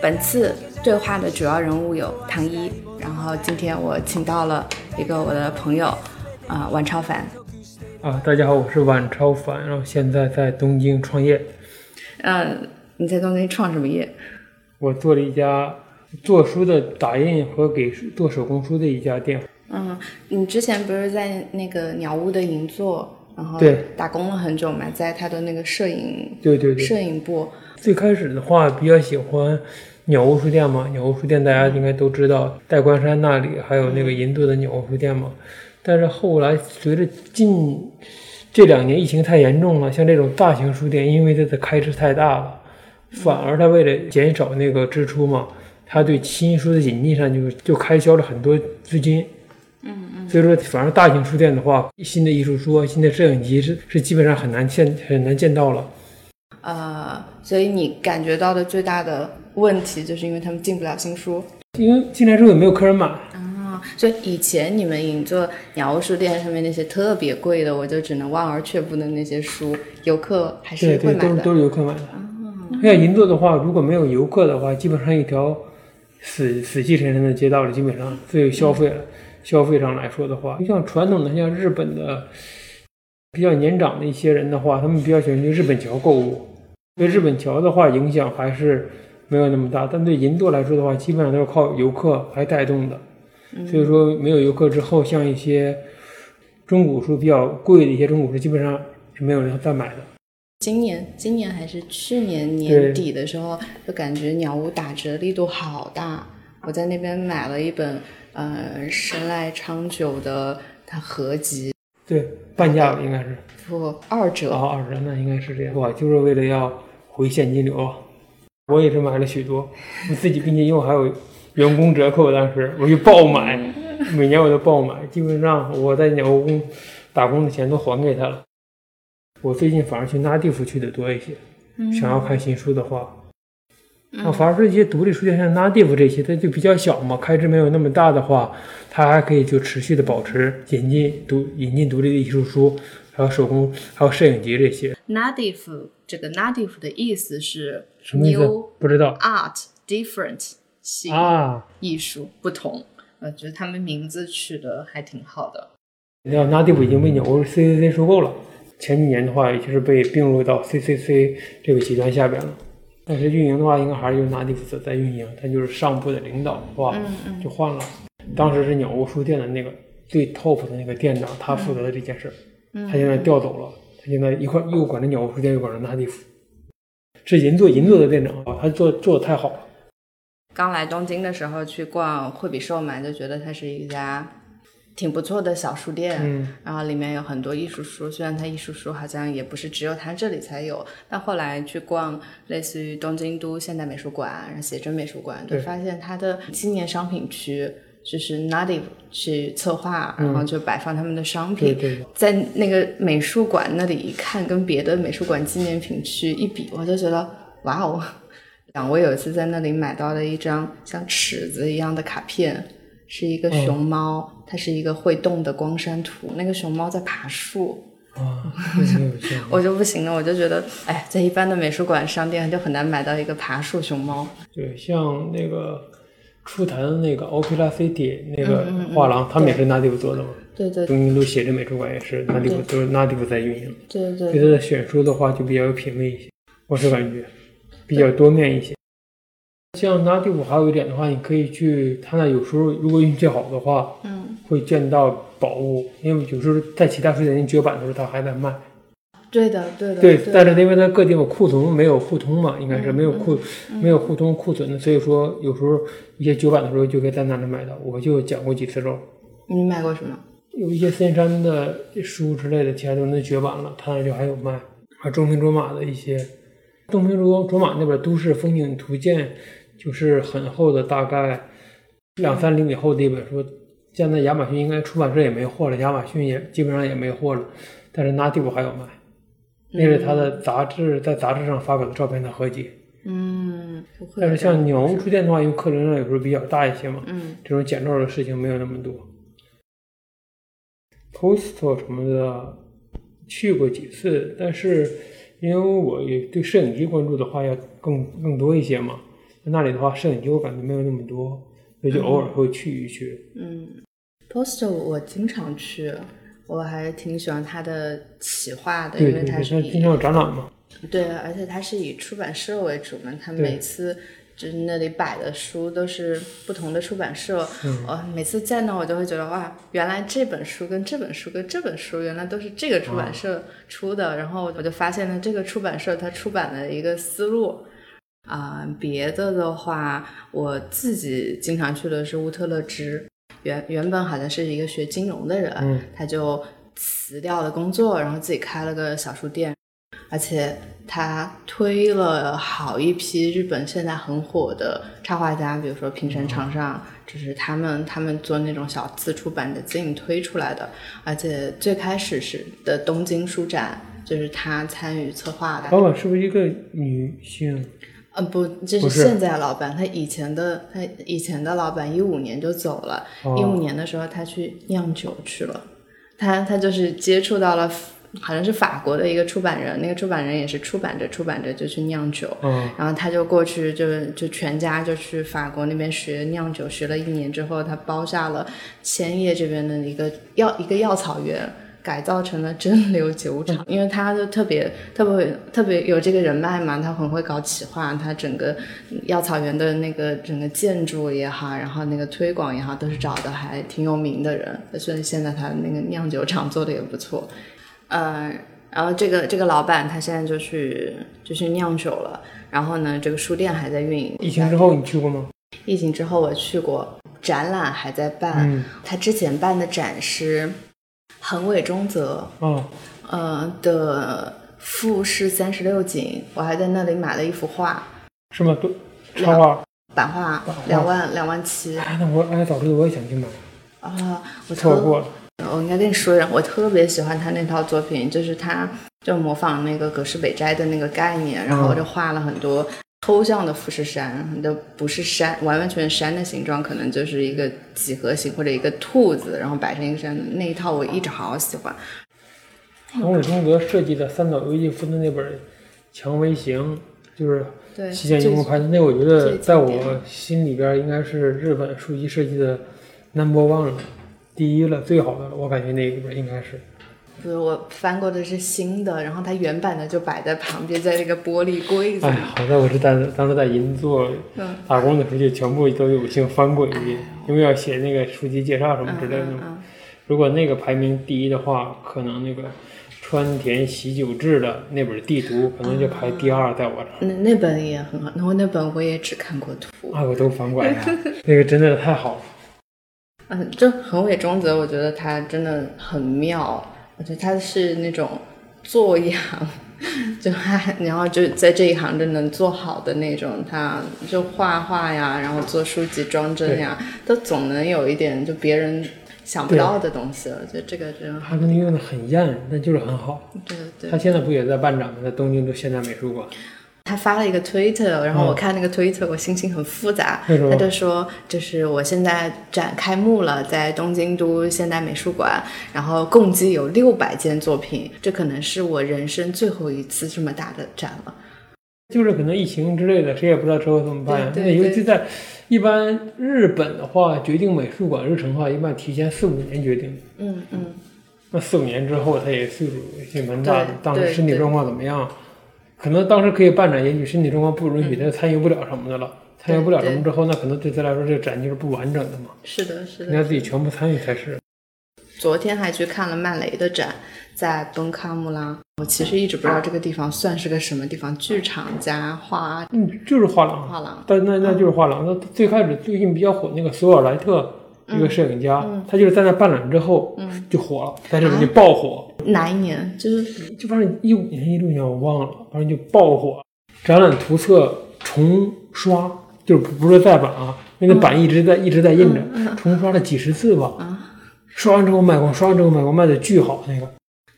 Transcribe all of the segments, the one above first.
本次对话的主要人物有唐一，然后今天我请到了一个我的朋友，啊、晚超凡。啊，大家好，我是晚超凡，然后现在在东京创业。嗯、你在东京创什么业？我做了一家做书的打印和给做手工书的一家店。嗯，你之前不是在那个鸟屋的银座，然后对打工了很久嘛，在他的那个摄影对对对，摄影部。最开始的话比较喜欢鸟屋书店嘛，鸟屋书店大家应该都知道，代官山那里还有那个银座的鸟屋书店嘛。但是后来随着近这两年疫情太严重了，像这种大型书店，因为它的开支太大了，反而它为了减少那个支出嘛，它对新书的引进上就就开销了很多资金。嗯嗯。所以说，反而大型书店的话，新的艺术书、新的摄影机是是基本上很难见很难见到了。呃，所以你感觉到的最大的问题，就是因为他们进不了新书。因为进来之后也没有客人买，啊，所以以前你们银座鸟屋书店上面那些特别贵的，我就只能望而却步的那些书，游客还是对对，会买的。都是都是游客买的。像银座的话，如果没有游客的话，基本上一条死死气沉沉的街道里，基本上最有消费了。消费上来说的话，就像传统的像日本的比较年长的一些人的话，他们比较喜欢去日本桥购物。对日本桥的话，影响还是没有那么大，但对银座来说的话，基本上都是靠游客来带动的。所以说，没有游客之后，像一些中古书比较贵的一些中古书，基本上是没有人再买的。今年今年还是去年年底的时候，就感觉鸟屋打折力度好大。我在那边买了一本呃神来昌久的它合集，对，半价吧应该是。不二折。啊，二折那应该是这样。我就是为了要回现金流啊，我也是买了许多，我自己并且因为还有员工折扣，当时我就爆买，每年我都爆买，基本上我在鸟屋打工的钱都还给他了。我最近反而去拉蒂夫去的多一些，想要看新书的话。啊，反而是一些独立书店，像拉蒂夫这些，它就比较小嘛，开支没有那么大的话，它还可以就持续的保持引进独引进独立的艺术书，还有手工，还有摄影集这些。Native 这个 Native 的意思是什么意思不知道 art different 新啊。艺术不同。我觉得他们名字取得还挺好的。那 Native 已经被鸟屋 CCC 收购了，前几年的话，也就是被并入到 CCC 这个集团下边了。但是运营的话，应该还是由拿蒂夫所在运营，他就是上部的领导的话，就换了。当时是鸟屋书店的那个最 top 的那个店长，他负责的这件事儿，他现在调走了，他现在一块又管着鸟屋书店，又管着拿蒂夫，是银座银座的店长啊，他做做的太好了。刚来东京的时候去逛惠比寿嘛，就觉得它是一家挺不错的小书店，嗯然后里面有很多艺术书，虽然它艺术书好像也不是只有它这里才有，但后来去逛类似于东京都现代美术馆、然后写真美术馆，就发现它的纪念商品区就是 Native 去策划，然后就摆放他们的商品。对对对在那个美术馆那里一看，跟别的美术馆纪念品区一比，我就觉得哇哦！我有一次在那里买到了一张像尺子一样的卡片，是一个熊猫，它是一个会动的光山图，那个熊猫在爬树，啊。我就不行了，我就觉得，哎，在一般的美术馆商店就很难买到一个爬树熊猫。对，像那个出台的那个 Opera City 那个画廊，他们也是拿蒂夫做的嘛。对对东京都写真美术馆也是拿蒂夫，都是拿蒂夫在运营。对对对他的选书的话，就比较有品位一些，我是感觉比较多面一些。像拿蒂夫还有一点的话，你可以去他那，有时候如果运气好的话，嗯，会见到宝物，因为有时候在其他书店绝版的时候，他还在卖。对的，对的，对，的但是因为它各地方库存没有互通嘛，应该是没有库、嗯没有互通库存的，所以说有时候一些绝版的时候就可以在那里买到。我就讲过几次肉，你买过什么？有一些森山的书之类的，其他都那绝版了，他那就还有卖。还有中平卓玛的一些，中平卓卓玛那本《都市风景图鉴》就是很厚的，大概两三厘米厚的一本书。现在亚马逊应该出版社也没货了，亚马逊也基本上也没货了，但是 Native 还有卖。那是他的杂志在杂志上发表的照片的合集。嗯，但是像鸟屋书店的话，因为客流量有时候比较大一些嘛，嗯这种捡漏的事情没有那么多。Postal 什么的去过几次，但是因为我也对摄影机关注的话要更更多一些嘛，那里的话摄影机我感觉没有那么多，所以就偶尔会去一去。嗯，Postal 我经常去，我还挺喜欢他的企划的，因为对对对，它是经常有展览嘛。对，而且他是以出版社为主嘛，他每次就是那里摆的书都是不同的出版社，嗯我每次见到我就会觉得哇，原来这本书跟这本书跟这本书原来都是这个出版社出的，然后我就发现了这个出版社它出版的一个思路。啊、别的的话，我自己经常去的是乌特勒支，原原本好像是一个学金融的人，嗯他就辞掉了工作，然后自己开了个小书店，而且他推了好一批日本现在很火的插画家，比如说平山长上，就是他们他们做那种小字出版的自己推出来的，而且最开始是的东京书展，就是他参与策划的。老板是不是一个女性？呃，不，这是是。现在老板，他以前的他以前的老板一五年就走了，一五、哦年的时候他去酿酒去了，他他就是接触到了好像是法国的一个出版人，那个出版人也是出版着出版着就去酿酒，嗯，然后他就过去就就全家就去法国那边学酿酒，学了一年之后，他包下了千叶这边的一个药一个药草园。改造成了蒸馏酒厂，因为他就特别特别特别有这个人脉嘛，他很会搞企划，他整个药草园的那个整个建筑也好，然后那个推广也好，都是找的还挺有名的人，所以现在他那个酿酒厂做的也不错，呃，然后这个这个老板他现在就去就去酿酒了，然后呢，这个书店还在运营。疫情之后你去过吗？疫情之后我去过，展览还在办。嗯他之前办的展是横尾中泽嗯，呃的富士三十六景，我还在那里买了一幅画，是吗？都插画。版画两万两万七哎，那我哎，早知道我也想去买，啊！我错过了。我应该跟你说一下，我特别喜欢他那套作品，就是他就模仿那个葛饰北斋的那个概念，然后就画了很多抽象的富士山，的不是山，完完全全山的形状，可能就是一个几何形或者一个兔子，然后摆成一个山。那一套我一直好喜欢。横尾中则设计的三岛由纪夫的那本《蔷薇行》，就是对，西见最樱木拍的，那我觉得在我心里边应该是日本书籍设计的 number one 了，第一了，最好的了，我感觉那一本应该是。不是我翻过的是新的，然后它原版的就摆在旁边，在那个玻璃柜子里。哎，好在我是在当时在银座嗯打工的时候，就全部都有幸翻过一遍，因为要写那个书籍介绍什么之类的嘛。嗯嗯如果那个排名第一的话，可能那个川田喜久治的那本地图可能就排第二，在我这儿。那那本也很好，那我那本我也只看过图。啊，我都翻过来了，那个真的太好了。嗯，这横尾中则，我觉得他真的很妙，我觉得他是那种做一行，就还，然后就在这一行就能做好的那种，他就画画呀，然后做书籍装帧呀，都总能有一点就别人想不到的东西了，我觉得这个真好。他可能用的很艳，但就是很好。对对他现在不也在办展吗？在东京的现代美术馆。他发了一个推特，然后我嗯看那个推特，我心情很复杂。他就说，就是我现在展开幕了，在东京都现代美术馆，然后共计有六百件作品，这可能是我人生最后一次这么大的展了。就是可能疫情之类的，谁也不知道之后怎么办呀。对尤其在一般日本的话，决定美术馆日程的话，一般提前四五年决定。嗯嗯，那四五年之后，他也岁数也蛮大的当时身体状况怎么样？可能当时可以办展，也许身体状况不允许，嗯他就参与不了什么的了。参与不了什么之后，那可能对他来说这个展就是不完整的嘛，是的，是应该的。自己全部参与才是。昨天还去看了曼雷的展，在本卡姆拉。我其实一直不知道这个地方算是个什么地方，剧场加画嗯，就是画廊，画廊。但那那就是画廊。那最开始最近比较火那个索尔莱特一个摄影家，他就是在那办展之后，嗯就火了，在这里就爆火。哪一年？就是就反正一五年、一六年我忘了，反正就爆火。展览图册重刷，就是不不是再版啊，那个版一直在、一直在印着，重刷了几十次吧。刷完之后卖光，刷完之后卖光，卖的巨好那个，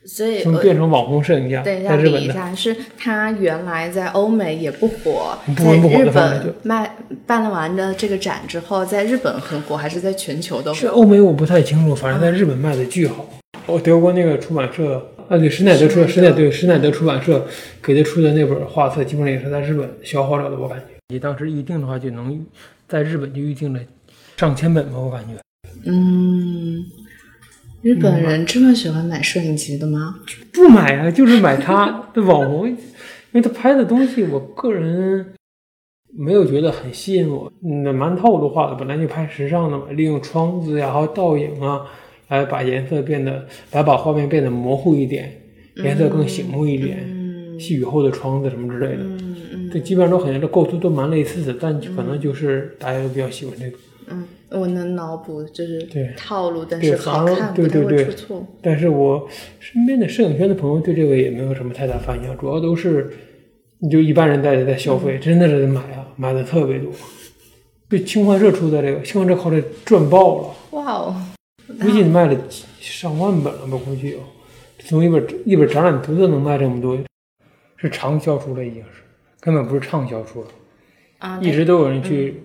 所以就变成网红摄影家，等一下，在日本一下，是他原来在欧美也不火，不不火在日本卖办了完的这个展之后，在日本很火，还是在全球都火？是欧美我不太清楚，反正在日本卖的巨好。哦德国那个出版社啊，对，施耐德出，施耐对施耐德出版社给他出的那本画册，基本上也是在日本消耗了的，我感觉。你当时预定的话，就能在日本就预定了上千本吧，我感觉。嗯，日本人这么喜欢买摄影集的吗？不买啊，就是买他 的网红，因为他拍的东西，我个人没有觉得很吸引我。嗯，蛮套路化的，本来就拍时尚的嘛，利用窗子呀、还有倒影啊，来把颜色变得，来把画面变得模糊一点，颜色更醒目一点，嗯细雨后的窗子什么之类的。嗯嗯这基本上都很这构图都蛮类似的，但可能就是大家都比较喜欢这个。嗯，我能脑补，就是对套路，但对是好好看，不太会对对对出错。但是我身边的摄影圈的朋友对这个也没有什么太大反应，主要都是你就一般人在在消费，真的是买啊，买的特别多。对清幻社出的这个，清幻社靠这赚爆了，哇哦，估计卖了几上万本了吧，估计有。从一本一本展览图册能卖这么多，是畅销书了，已经是，根本不是畅销书了。啊，一直都有人去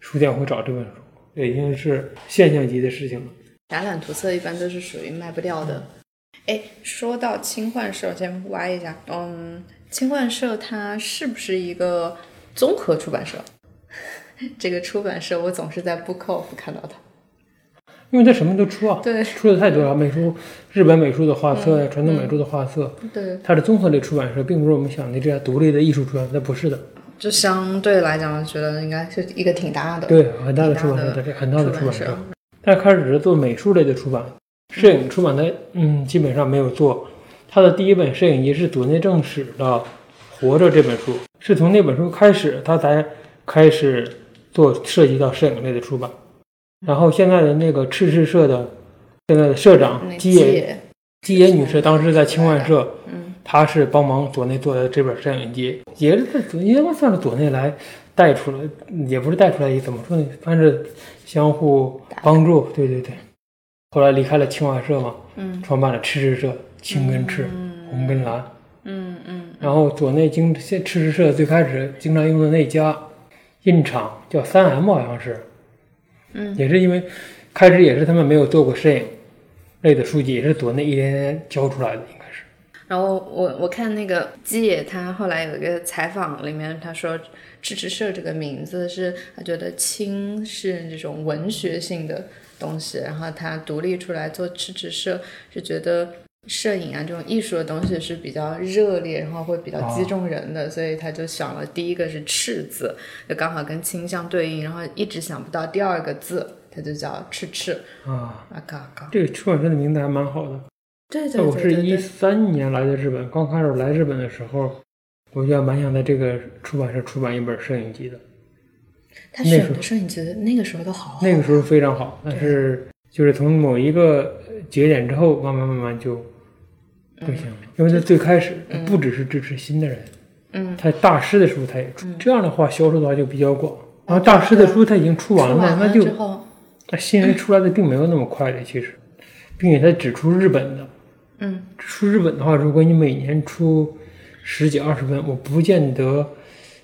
书店会找这本书，这已经是现象级的事情了。展览图册一般都是属于卖不掉的。哎，说到轻幻社，我先挖一下，嗯，轻幻社它是不是一个综合出版社？这个出版社我总是在 Bookoff 看到它。因为它什么都出啊，对出的太多了，美术、日本美术的画册呀，传统美术的画册，对，它是综合类出版社，并不是我们想的这样独立的艺术出版社，它不是的。就相对来讲，我觉得应该是一个挺大的。对，很大的出版社，挺它这很大的出版社。它开始是做美术类的出版，摄影出版的，嗯，基本上没有做。他的第一本摄影集是佐内正史的《活着》这本书，是从那本书开始，他才开始做涉及到摄影类的出版。然后现在的那个赤赤社的现在的社长那基野野，基野女士，当时在清幻社，嗯，她是帮忙左内做的这本摄影集，也是在佐应该算是左内来带出来，也不是带出来，怎么说呢？反正相互帮助，对对对。后来离开了清华社嘛，嗯创办了赤赤社，青跟赤，红跟蓝。嗯嗯然后左内经现赤赤社最开始经常用的那家印厂叫三 M，好像是，嗯，也是因为开始也是他们没有做过摄影类的书籍，也是左内一天天教出来的。然后我我看那个基野，他后来有一个采访，里面他说“赤赤社”这个名字是他觉得“青”是这种文学性的东西，然后他独立出来做赤赤社，是觉得摄影啊这种艺术的东西是比较热烈，然后会比较击中人的，所以他就想了第一个是“赤”字，就刚好跟“青”相对应，然后一直想不到第二个字，他就叫“赤赤啊，”啊嘎嘎，这个出版社的名字还蛮好的。对对我是一对对对，三年来的日本，刚开始来日本的时候，我就蛮想在这个出版社出版一本摄影集的。他那时候选的摄影集那个时候都好好，那个时候非常好，但是就是从某一个节点之后，慢慢慢慢就不行了，因为他最开始他不只是支持新的人，嗯，他大师的书他也出，这样的话销售的话就比较广。然后大师的书他已经出完了，那就之后，他新人出来的并没有那么快的，其实，并且他只出日本的。嗯，出日本的话，如果你每年出十几二十本，我不见得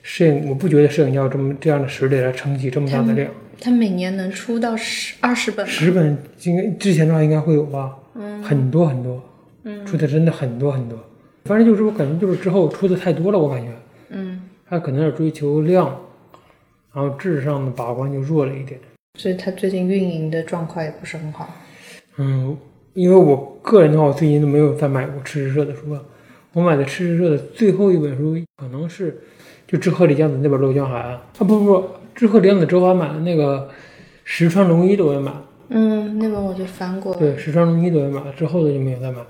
摄影，我不觉得摄影家有这么这样的实力来撑起这么大的量。他每年能出到十二十本，十本应该之前的话应该会有吧，嗯，很多很多，嗯，出的真的很多很多。反正就是我感觉就是之后出的太多了，我感觉。嗯，他可能要追求量，然后质上的把关就弱了一点。所以他最近运营的状况也不是很好。嗯，因为我个人的话，我最近都没有再买过赤石社的书了。我买的赤石社的最后一本书，可能是就知鹤里江子那本《漏江海岸》啊，不不不，志贺里江子之后还买了那个石川龙一的，我也买了。嗯，那本我就翻过。对，石川龙一的我也买了，之后的就没有再买了。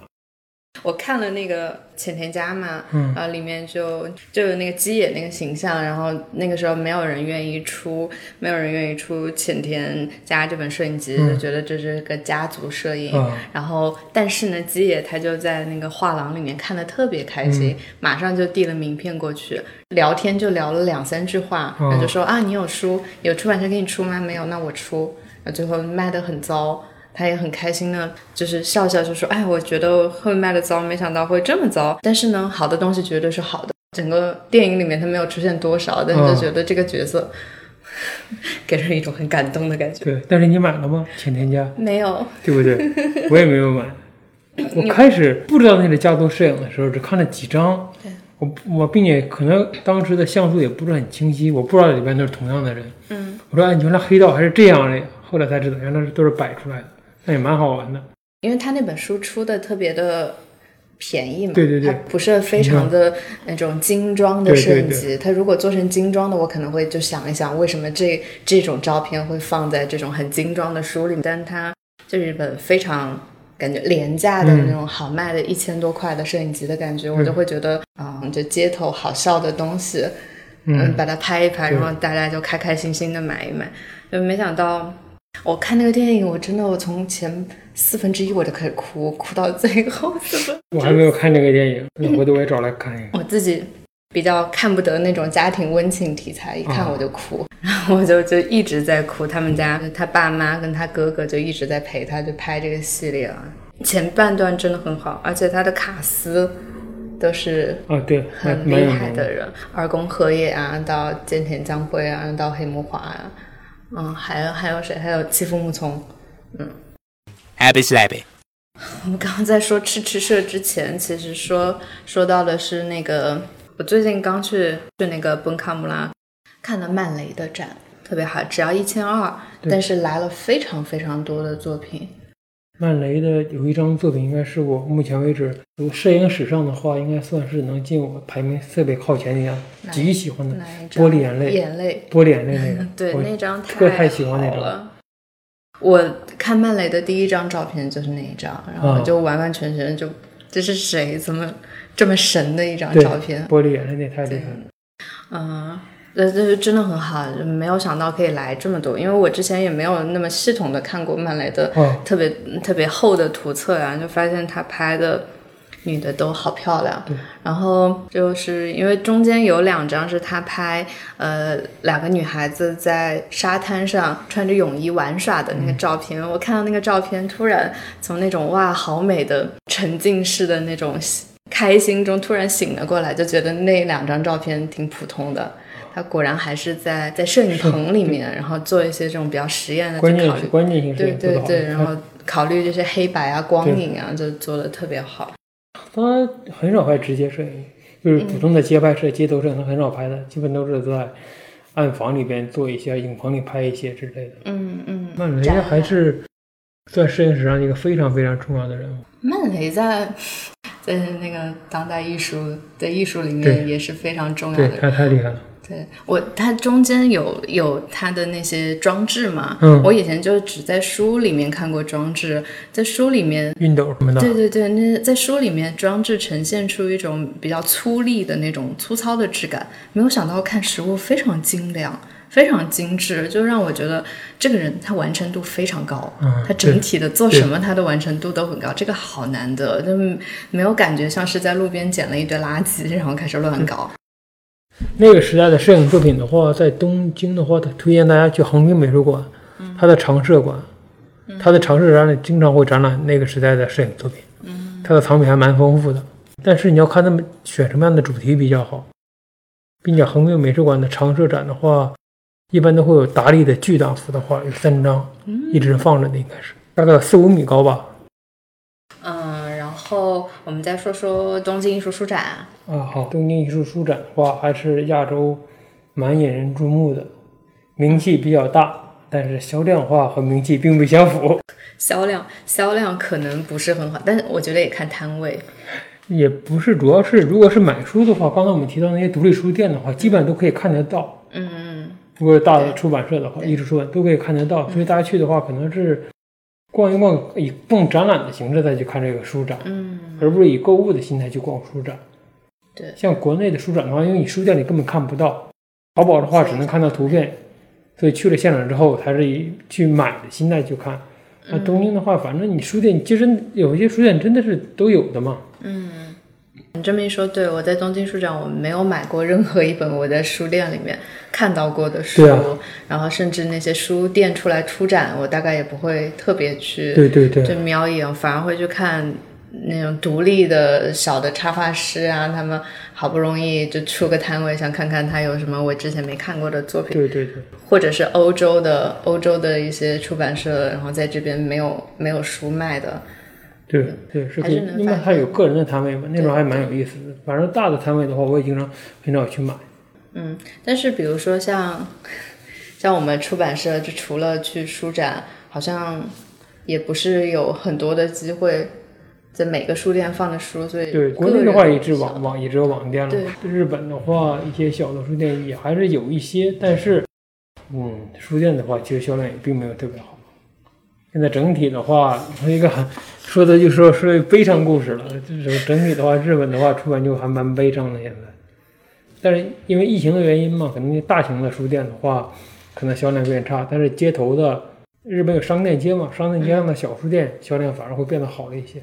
我看了那个浅田家嘛，嗯啊，里面就就有那个基野那个形象，然后那个时候没有人愿意出，没有人愿意出浅田家这本摄影集，嗯就觉得这是个家族摄影。啊然后，但是呢，基野他就在那个画廊里面看的特别开心，马上就递了名片过去，聊天就聊了两三句话，哦然后就说啊，你有书，有出版社给你出吗？没有，那我出。然后最后卖的很糟，他也很开心呢，就是笑笑就说，哎，我觉得会卖的糟，没想到会这么糟。但是呢，好的东西绝对是好的。整个电影里面他没有出现多少，但是就觉得这个角色、给人一种很感动的感觉。对，但是你买了吗？浅田家，没有，对不对？我也没有买。我开始不知道那是家族摄影的时候，只看了几张。我我并且可能当时的像素也不是很清晰，我不知道里边都是同样的人。嗯，我说哎，原来黑道还是这样的呀。后来才知道，原来是都是摆出来的，那也蛮好玩的。因为他那本书出的特别的便宜嘛，对对对它不是非常的那种精装的摄影集。它如果做成精装的，我可能会就想一想，为什么这这种照片会放在这种很精装的书里面？但它就是一本非常感觉廉价的嗯那种好卖的一千多块的摄影集的感觉，我就会觉得，嗯，就街头好笑的东西，嗯，把它拍一拍，然后大家就开开心心的买一买。就没想到，我看那个电影，我真的我从前四分之一我就开始哭，哭到最后四分。我还没有看那个电影，那回头我也找来看一看。我自己比较看不得那种家庭温情题材，一看啊我就哭，然后我就就一直在哭。他们家他爸妈跟他哥哥就一直在陪他，就拍这个系列啊。前半段真的很好，而且他的卡斯都是啊，对，很厉害的人，二宫和也啊，到菅田将晖啊，到黑木华啊，嗯，还有还有谁？还有欺负木聪。嗯，Abby slappy. 我们刚刚在说吃吃社之前，其实说说到的是那个，我最近刚去去那个本卡姆拉看了曼雷的展，特别好，只要一千二，对但是来了非常非常多的作品。曼雷的有一张作品，应该是我目前为止从摄影史上的话，应该算是能进我排名特别靠前的一样，极喜欢的？玻璃眼泪，眼泪，玻璃眼泪那个，对，那张特太喜欢那张好了。我看曼雷的第一张照片就是那一张，然后啊就完完全全就这是谁？怎么这么神的一张照片？玻璃眼泪那太厉害了。嗯，这这真的很好，没有想到可以来这么多，因为我之前也没有那么系统的看过曼雷的哦，特别特别厚的图册啊，就发现他拍的女的都好漂亮。然后就是因为中间有两张是他拍，呃，两个女孩子在沙滩上穿着泳衣玩耍的那个照片。我看到那个照片，突然从那种哇好美的沉浸式的那种开心中突然醒了过来，就觉得那两张照片挺普通的。他果然还是在在摄影棚里面，然后做一些这种比较实验的关键是去考虑。关键性对对对，然后后考虑这些黑白啊、光影啊，就做的特别好。他很少拍直接摄影，就是普通的街拍摄、街头摄影，他很少拍的，基本都是在暗房里边做一些，影棚里拍一些之类的。嗯嗯，曼雷展还是在摄影史上一个非常非常重要的人物。曼雷在在那个当代艺术的艺术里面也是非常重要对的人。他太厉害了。对我，它中间有有它的那些装置嘛，嗯我以前就只在书里面看过装置，在书里面熨斗什么的，对对对，那在书里面装置呈现出一种比较粗粝的那种粗糙的质感，没有想到看实物非常精良，非常精致，就让我觉得这个人他完成度非常高，嗯他整体的做什么他的完成度都很高，这个好难得，就没有感觉像是在路边捡了一堆垃圾然后开始乱搞。那个时代的摄影作品的话，在东京的话，他推荐大家去横滨美术馆，它的常设馆，它的常设展览经常会展览那个时代的摄影作品，它的藏品还蛮丰富的。但是你要看他们选什么样的主题比较好，并且横滨美术馆的常设展的话，一般都会有达利的巨大幅的画，有三张，一直放着的，应该是大概四五米高吧。嗯，然后我们再说说东京艺术书展。啊，好，东京艺术书展的话，还是亚洲蛮引人注目的，名气比较大，但是销量化和名气并不相符。销量销量可能不是很好，但是我觉得也看摊位。也不是，主要是如果是买书的话，刚才我们提到那些独立书店的话，基本上都可以看得到。嗯嗯，如果是大的出版社的话，艺术出版都可以看得到，所以大家去的话，可能是逛一逛，以逛展览的形式再去看这个书展，嗯，而不是以购物的心态去逛书展。对像国内的书展的话，因为你书店里根本看不到，淘宝的话只能看到图片，所以去了现场之后，还是以去买的心态去看。那东京的话，反正你书店其实有一些书店真的是都有的嘛。嗯你这么一说，对我在东京书展，我没有买过任何一本我在书店里面看到过的书，然后甚至那些书店出来出展，我大概也不会特别去对对对，就瞄一眼，反而会去看那种独立的小的插画师啊，他们好不容易就出个摊位，想看看他有什么我之前没看过的作品，对对对，或者是欧洲的欧洲的一些出版社，然后在这边没有没有书卖的，对对是可以。因为发现它有个人的摊位嘛，那种还蛮有意思的。反正大的摊位的话，我也经常很少去买。嗯，但是比如说像像我们出版社，就除了去书展，好像也不是有很多的机会在每个书店放的书，所以对，国内的话人也只网网也只有网店了对。日本的话，一些小的书店也还是有一些，但是，嗯，书店的话，其实销量也并没有特别好。现在整体的话，说一个很说的就说说悲伤故事了。就是整体的话，日本的话出版就还蛮悲伤的现在。但是因为疫情的原因嘛，可能大型的书店的话，可能销量变差，但是街头的日本有商店街嘛，商店街上的小书店销量反而会变得好了一些。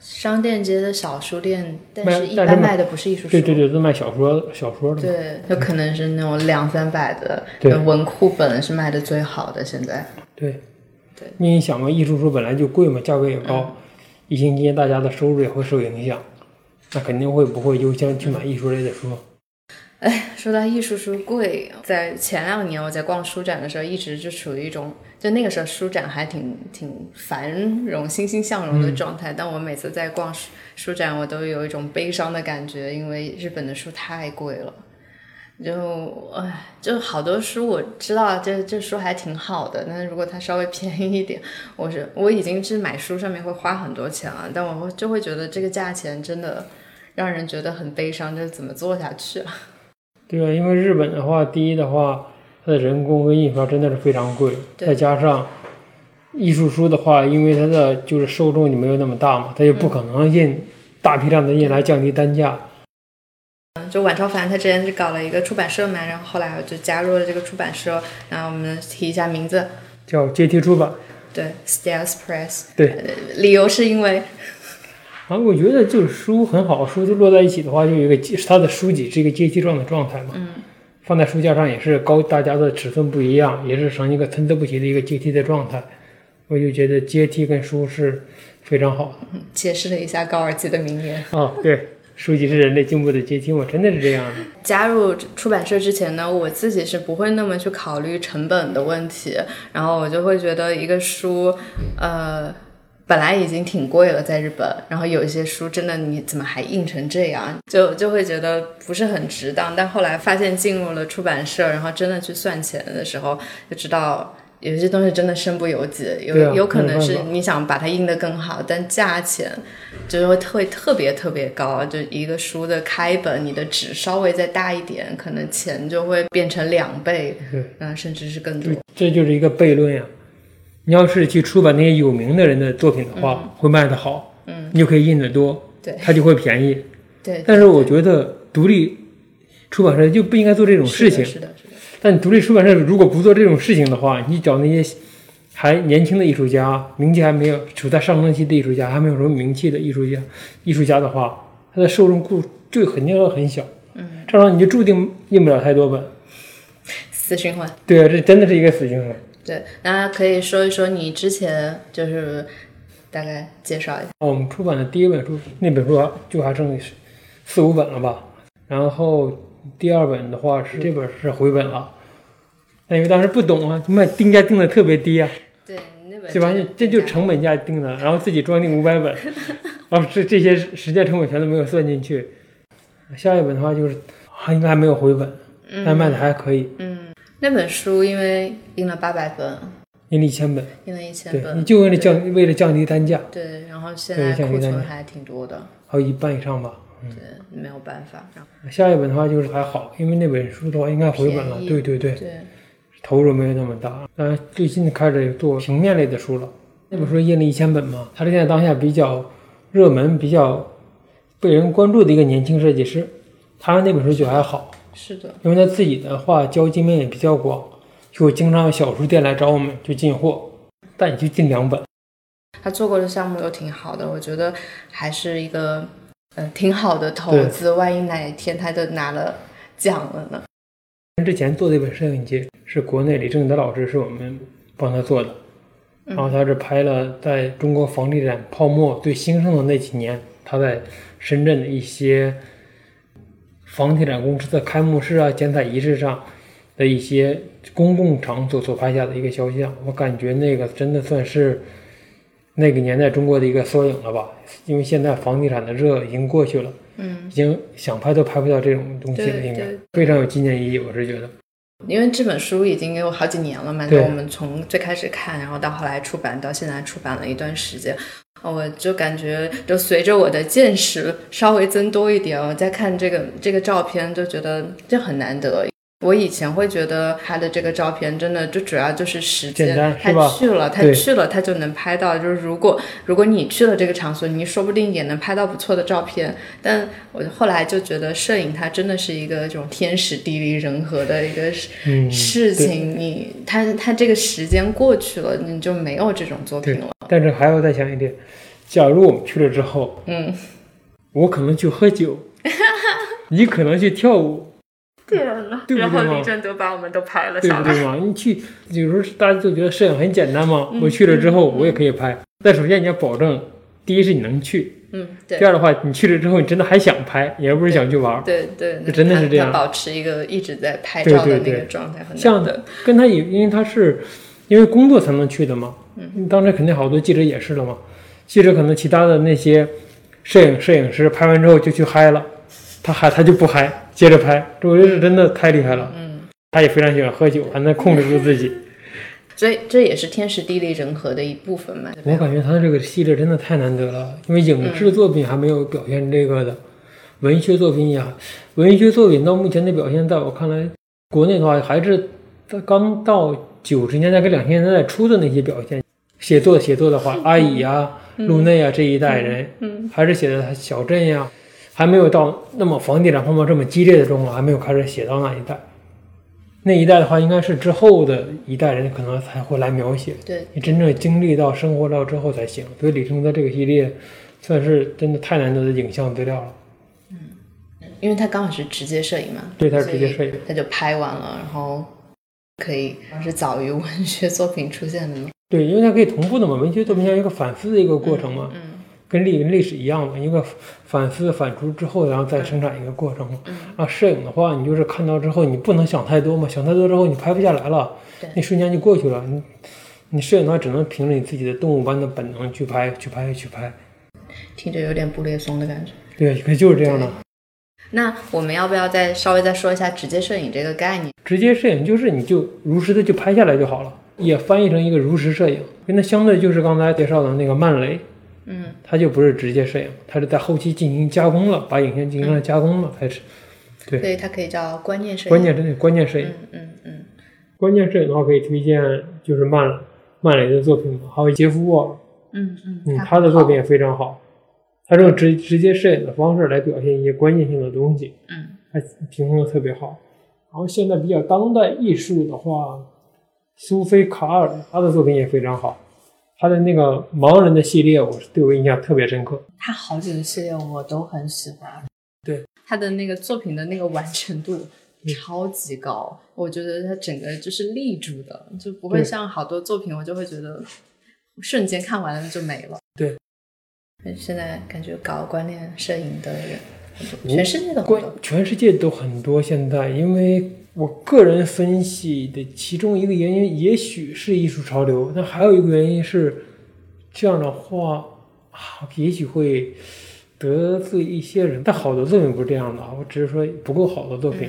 商店街的小书店，但是一般卖的不是艺术书，对对对，都卖小说小说的。对，有可能是那种两三百的对文库本是卖的最好的。现在，对，对因为你想嘛，艺术书本来就贵嘛，价格也高，疫情期间大家的收入也会受影响，那肯定会不会优先去买艺术类的书？哎说到艺术书贵，在前两年我在逛书展的时候，一直就处于一种，就那个时候书展还挺挺繁荣、欣欣向荣的状态。但我每次在逛书书展，我都有一种悲伤的感觉，因为日本的书太贵了。就唉，就好多书我知道这这书还挺好的，但是如果它稍微便宜一点，我是我已经是买书上面会花很多钱了，但我就会觉得这个价钱真的让人觉得很悲伤，就怎么做下去啊？对啊，因为日本的话，第一的话，它的人工跟印刷真的是非常贵，再加上艺术书的话，因为它的就是受众就没有那么大嘛，它也不可能印大批量的印来降低单价。就晚超凡他之前是搞了一个出版社嘛，然后后来我就加入了这个出版社，然后我们提一下名字，叫阶梯出版，对，Stairs Press，对。呃理由是因为啊，我觉得就是书很好，书就摞在一起的话，就有一个阶它的书籍是一个阶梯状的状态嘛。嗯。放在书架上也是高，大家的尺寸不一样，也是成一个参差不齐的一个阶梯的状态。我就觉得阶梯跟书是非常好的。解释了一下高尔基的名言。哦，对，书籍是人类进步的阶梯我，真的是这样的。加入出版社之前呢，我自己是不会那么去考虑成本的问题，然后我就会觉得一个书，呃，本来已经挺贵了，在日本，然后有一些书真的你怎么还印成这样，就就会觉得不是很值当。但后来发现进入了出版社，然后真的去算钱的时候，就知道。有些东西真的身不由己，有、啊有可能是你想把它印得更好，但价钱就是会特特别特别高。就一个书的开本，你的纸稍微再大一点，可能钱就会变成两倍，对，嗯，甚至是更多。这就是一个悖论呀。你要是去出版那些有名的人的作品的话，会卖得好，嗯，你就可以印得多，对它就会便宜。对，但是我觉得独立出版社就不应该做这种事情。是的，是的，但你独立出版社如果不做这种事情的话，你找那些还年轻的艺术家，名气还没有处在上升期的艺术家，还没有什么名气的艺术家，艺术家的话，他的受众库就肯定要很小。嗯，这样你就注定印不了太多本。死循环。对啊，这真的是一个死循环。对，那可以说一说你之前就是大概介绍一下。我们出版的第一本书，那本书啊就还剩四五本了吧。然后第二本的话是这本是回本了，但因为当时不懂啊，卖定价定的特别低啊。对，那本对吧？这就成本价定的，然后自己装订五百本，然后这这些时间成本全都没有算进去。下一本的话就是还应该还没有回本，但卖的还可以，那本书因为印了八百本，印了一千本。印了一千对，本，你就为了降为了降低单价，对，然后现在库存还挺多的，还有一半以上吧。对，没有办法，然后下一本的话就是还好，因为那本书的话应该回本了。对对对，对，投入没有那么大。当然最近开始做平面类的书了，那本书印了一千本嘛，他是现在当下比较热门、比较被人关注的一个年轻设计师。他那本书就还好，是的，因为他自己的话交际面也比较广，就经常有小书店来找我们就进货，但也就进两本。他做过的项目都挺好的，我觉得还是一个嗯挺好的投资。万一哪一天他就拿了奖了呢？之前做的一本摄影集是国内李正德老师是我们帮他做的，然后他是拍了在中国房地产泡沫最兴盛的那几年，他在深圳的一些。房地产公司的开幕式啊、剪彩仪式上的一些公共场所所拍下的一个肖像，我感觉那个真的算是那个年代中国的一个缩影了吧？因为现在房地产的热已经过去了，嗯，已经想拍都拍不到这种东西了，应该非常有纪念意义，我是觉得。因为这本书已经有好几年了嘛，就我们从最开始看，然后到后来出版，到现在出版了一段时间。我就感觉，就随着我的见识稍微增多一点，我再看这个这个照片，就觉得这很难得。我以前会觉得他的这个照片真的就主要就是时间，他去了，他去了，他就能拍到。就是如果如果你去了这个场所，你说不定也能拍到不错的照片。但我后来就觉得摄影它真的是一个这种天时地利人和的一个事情。你他他这个时间过去了，你就没有这种作品了。但是还要再想一点，假如我们去了之后，嗯，我可能去喝酒，你可能去跳舞。天呐，对然后李正德把我们都拍了下来，对不对嘛？你去有时候大家就觉得摄影很简单嘛，我去了之后我也可以拍。但首先你要保证，第一是你能去，嗯，对。第二的话，你去了之后你真的还想拍，你而不是想去玩。对对，这真的是这样。保持一个一直在拍照的那个状态，像的跟他也，因为他是因为工作才能去的嘛。嗯，当时肯定好多记者也是了嘛。记者可能其他的那些摄影摄影师拍完之后就去嗨了，他嗨他就不嗨。接着拍，这我觉得真的太厉害了。嗯，他也非常喜欢喝酒，还能控制住自己。所以这也是天时地利人和的一部分嘛。我感觉他的这个系列真的太难得了，因为影视作品还没有表现这个的，文学作品呀，文学作品到目前的表现，在我看来，国内的话还是刚到九十年代跟两千年代初的那些表现。写作写作的话，阿乙呀、路内啊这一代人，嗯，还是写的小镇呀。还没有到那么房地产泡沫这么激烈的状况，还没有开始写到那一代。那一代的话，应该是之后的一代人可能才会来描写。对你真正经历到、生活到之后才行。所以李承泽这个系列，算是真的太难得的影像资料了。嗯，因为他刚好是直接摄影嘛。对，他是直接摄影，他就拍完了，然后可以是早于文学作品出现的吗。对，因为它可以同步的嘛，文学作品像一个反思的一个过程嘛。嗯。跟历历史一样嘛，一个反思反刍之后，然后再生产一个过程嘛。啊，摄影的话，你就是看到之后，你不能想太多嘛，想太多之后你拍不下来了，那瞬间就过去了。你你摄影的话，只能凭着你自己的动物般的本能去拍，去拍，去拍。听着有点布列松的感觉。对，可就是这样的。那我们要不要再稍微再说一下直接摄影这个概念？直接摄影就是你就如实的就拍下来就好了，也翻译成一个如实摄影，跟它相对就是刚才介绍的那个慢雷。嗯，它就不是直接摄影，它是在后期进行加工了，把影像进行了加工了，开始。对，所以它可以叫关键摄影。关键真的关键摄影。嗯嗯。关键摄影的话，可以推荐就是曼曼雷的作品嘛，还有杰夫沃尔。嗯嗯。嗯，他的作品也非常好，他这种直直接摄影的方式来表现一些关键性的东西。嗯。他平衡的特别好。然后现在比较当代艺术的话，苏菲卡尔他的作品也非常好。他的那个盲人的系列，我是对我印象特别深刻。他好几个系列我都很喜欢。对他的那个作品的那个完成度超级高，我觉得他整个就是立住的，就不会像好多作品，我就会觉得瞬间看完了就没了。对。现在感觉搞观念摄影的人，全世界都关，全世界都很多。现在，因为我个人分析的其中一个原因，也许是艺术潮流，那还有一个原因是，这样的话啊，也许会得罪一些人。但好多作品不是这样的啊，我只是说不够好的作品，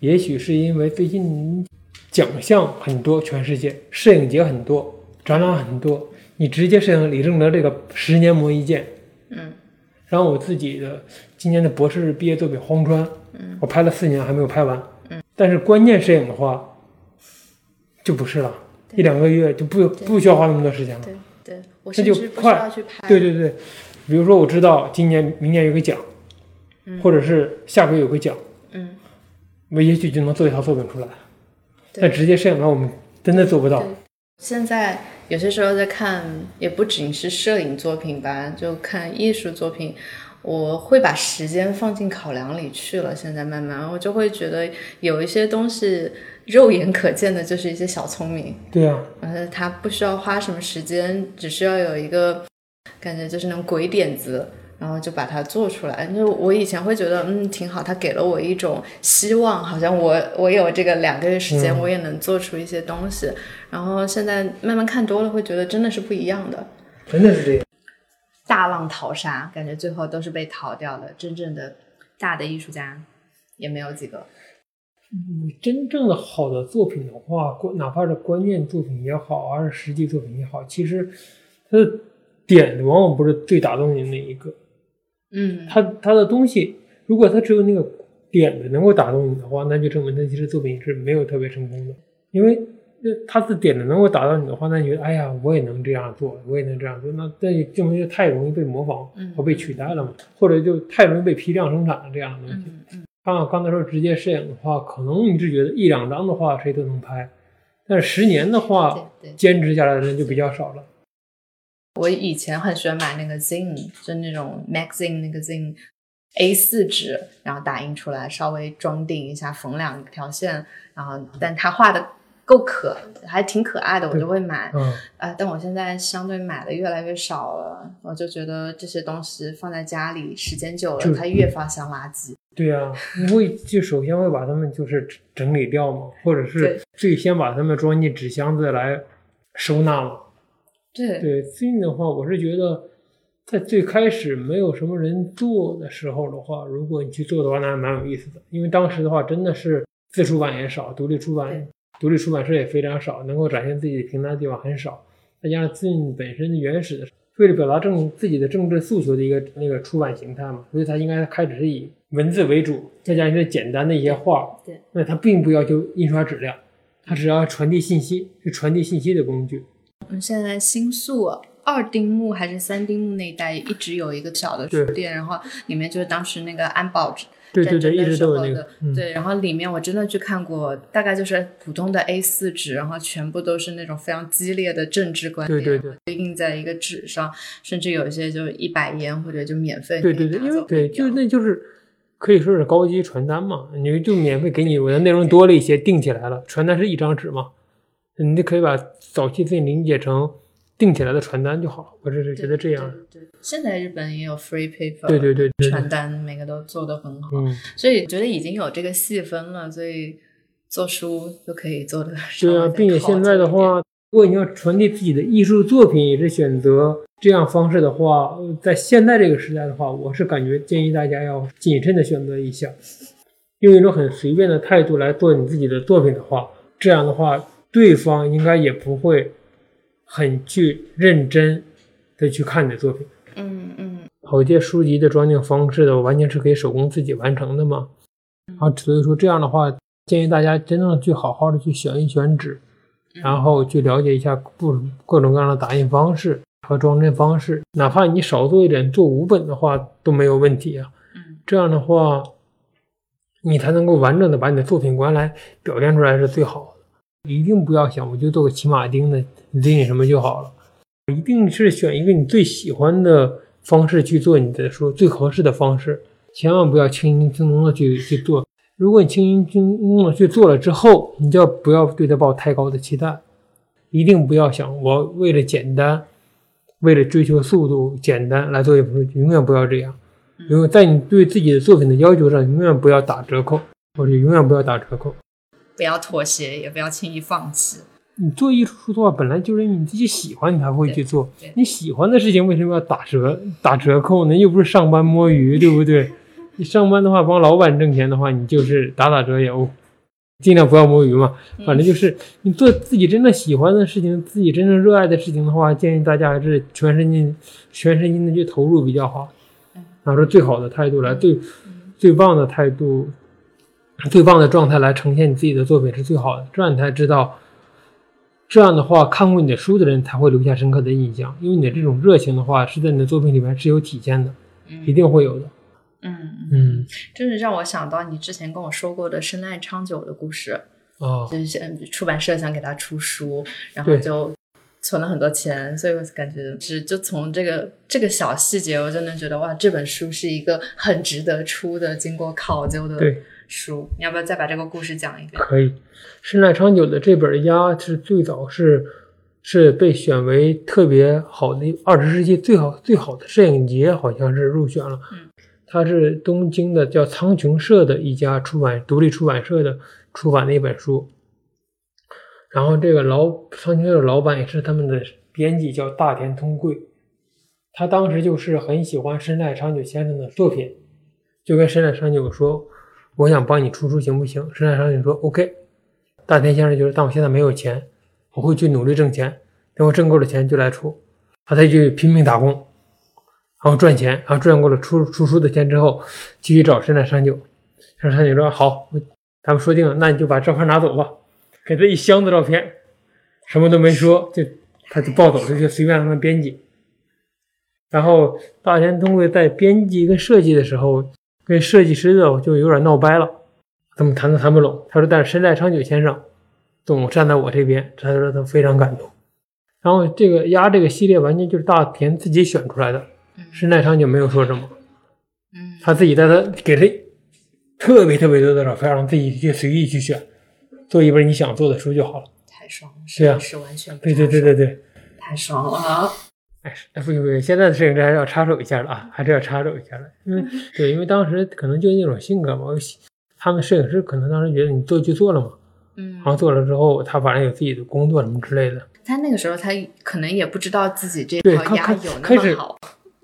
也许是因为最近奖项很多，全世界摄影节很多，展览很多，你直接摄影李正德这个十年磨一剑，嗯，然后我自己的今年的博士毕业作品《荒川》，嗯，我拍了四年还没有拍完。嗯，但是关键摄影的话，就不是了，一两个月就不不需要花那么多时间了。对对我那就甚至不需快要去拍。对对对，比如说我知道今年、明年有个奖，或者是下个月有个奖，嗯，我也许就能做一套作品出来。对但直接摄影的话，我们真的做不到。现在有些时候在看，也不仅是摄影作品吧，就看艺术作品，我会把时间放进考量里去了。现在慢慢，我就会觉得有一些东西肉眼可见的，就是一些小聪明，对啊，呃，他不需要花什么时间，只需要有一个感觉就是那种鬼点子。然后就把它做出来。就我以前会觉得，嗯，挺好，他给了我一种希望，好像我我有这个两个月时间，嗯我也能做出一些东西。然后现在慢慢看多了，会觉得真的是不一样的。真的是这样。大浪淘沙，感觉最后都是被淘掉的。真正的大的艺术家也没有几个。你真正的好的作品的话，关哪怕是关键作品也好，还是实际作品也好，其实它的点往往不是最打动你的那一个。嗯，它它的东西，如果它只有那个点子能够打动你的话，那就证明它其实作品是没有特别成功的。因为那他的点子能够打到你的话，那你觉得哎呀，我也能这样做，我也能这样做，那这就证明就太容易被模仿嗯和被取代了嘛，或者就太容易被批量生产了这样的东西。嗯嗯刚刚才说直接摄影的话，可能你是觉得一两张的话谁都能拍，但是十年的话。坚持下来的人就比较少了。我以前很喜欢买那个 zine，就那种 magazine 那个 zine A 4纸，然后打印出来，稍微装订一下，缝两条线，然后但他画的够可，还挺可爱的，我就会买。嗯，呃，但我现在相对买的越来越少了，我就觉得这些东西放在家里时间久了，它越发像垃圾。对呀、你会就首先会把它们就是整理掉嘛，或者是最先把它们装进纸箱子来收纳嘛。对，对，最近的话，我是觉得在最开始没有什么人做的时候的话，如果你去做的话，那还蛮有意思的。因为当时的话，真的是自出版也少，独立出版对独立出版社也非常少，能够展现自己平台的地方很少。再加上自己本身的原始的，为了表达政自己的政治诉求的一个那个出版形态嘛，所以它应该开始是以文字为主，再加一些简单的一些画。对，那它并不要求印刷质量，它只要传递信息，是传递信息的工具。我们，现在新宿二丁目还是三丁目那一带一直有一个小的书店，然后里面就是当时那个安保对对对，一直都有那个时候的，，嗯，对，然后里面我真的去看过，大概就是普通的 A 4纸，然后全部都是那种非常激烈的政治观点，对对。对，印在一个纸上，甚至有一些就一百烟或者就免费对对对，因为对，就那就是可以说是高级传单嘛，你就免费给你，我的内容多了一些，定起来了，传单是一张纸嘛，你就可以把早期自己理解成订起来的传单就好了，我只是觉得这样，对对，现在日本也有 free paper，对对对传单每个都做得很好，嗯，所以觉得已经有这个细分了，所以做书就可以做的对啊，并且现在的话，如果你要传递自己的艺术作品，也是选择这样方式的话，呃在现在这个时代的话，我是感觉建议大家要谨慎的选择一下，用一种很随便的态度来做你自己的作品的话，这样的话，对方应该也不会很去认真的去看你的作品。嗯嗯好些书籍的装订方式的，完全是可以手工自己完成的嘛。啊，所以说这样的话，建议大家真正去好好的去选一选纸，然后去了解一下各各种各样的打印方式和装帧方式，哪怕你少做一点，做五本的话都没有问题啊。嗯这样的话，你才能够完整的把你的作品观来表现出来是最好的。一定不要想我就做个骑马丁的，你印什么就好了。一定是选一个你最喜欢的方式去做你的书，最合适的方式，千万不要轻轻松松的去去做。如果你轻轻松松的去做了之后，你就要不要对它抱太高的期待，一定不要想我为了简单，为了追求速度简单来做一本书，永远不要这样。永远在你对自己的作品的要求上，永远不要打折扣，或者永远不要打折扣。不要妥协，也不要轻易放弃。你做艺术书的话，本来就是你自己喜欢，你才会去做。你喜欢的事情为什么要打折打折扣呢？又不是上班摸鱼，对不对？你上班的话，帮老板挣钱的话，你就是打打折也 O，尽量不要摸鱼嘛。反正就是你做自己真的喜欢的事情，自己真正热爱的事情的话，建议大家还是全身心、全身心的去投入比较好，拿出最好的态度来，最最棒的态度、最棒的状态来呈现你自己的作品是最好的，这样你才知道。这样的话，看过你的书的人才会留下深刻的印象，因为你的这种热情的话是在你的作品里面是有体现的，一定会有的。嗯，嗯，真是让我想到你之前跟我说过的深爱昌久的故事，哦，就是嗯出版社想给他出书，然后就存了很多钱，所以我感觉是就从这个这个小细节，我就能觉得哇，这本书是一个很值得出的、经过考究的对书。你要不要再把这个故事讲一遍？可以。深濑昌久的这本鸭是最早是是被选为特别好的二十世纪最好最好的摄影节，好像是入选了。嗯，它是东京的叫苍穹社的一家出版独立出版社的出版的一本书。然后这个老苍穹社的老板也是他们的编辑，叫大田通贵。他当时就是很喜欢深濑长久先生的作品，就跟深濑长久说：“我想帮你出书，行不行？”生产商就说：“OK。”大田先生就说：“但我现在没有钱，我会去努力挣钱，等我挣够了钱就来出。”他他就拼命打工，然后赚钱，然后赚够了出出书的钱之后，继续找生产商。就生产商就说：“好，咱们说定了，那你就把照片拿走吧。”给他一箱子照片，什么都没说，就他就抱走了，就随便让他编辑。然后大田通过在编辑跟设计的时候，跟设计师的就有点闹掰了，他们谈都谈不拢。他说：“但是深濑昌久先生总站在我这边，他说他非常感动。”然后这个鸭这个系列完全就是大田自己选出来的，深濑昌久没有说什么，嗯他自己在他给他特别特别多的照片，让自己去随意去选，做一本你想做的书就好了。太爽了，是啊是完全对对对对对。太爽了。哎，不行不行，现在的摄影师还是要插手一下的啊，还是要插手一下的，因为对，因为当时可能就那种性格嘛，他们摄影师可能当时觉得你做就做了嘛，嗯。然，后做了之后，他反正有自己的工作什么之类的，他那个时候他可能也不知道自己这套鸭有那么好。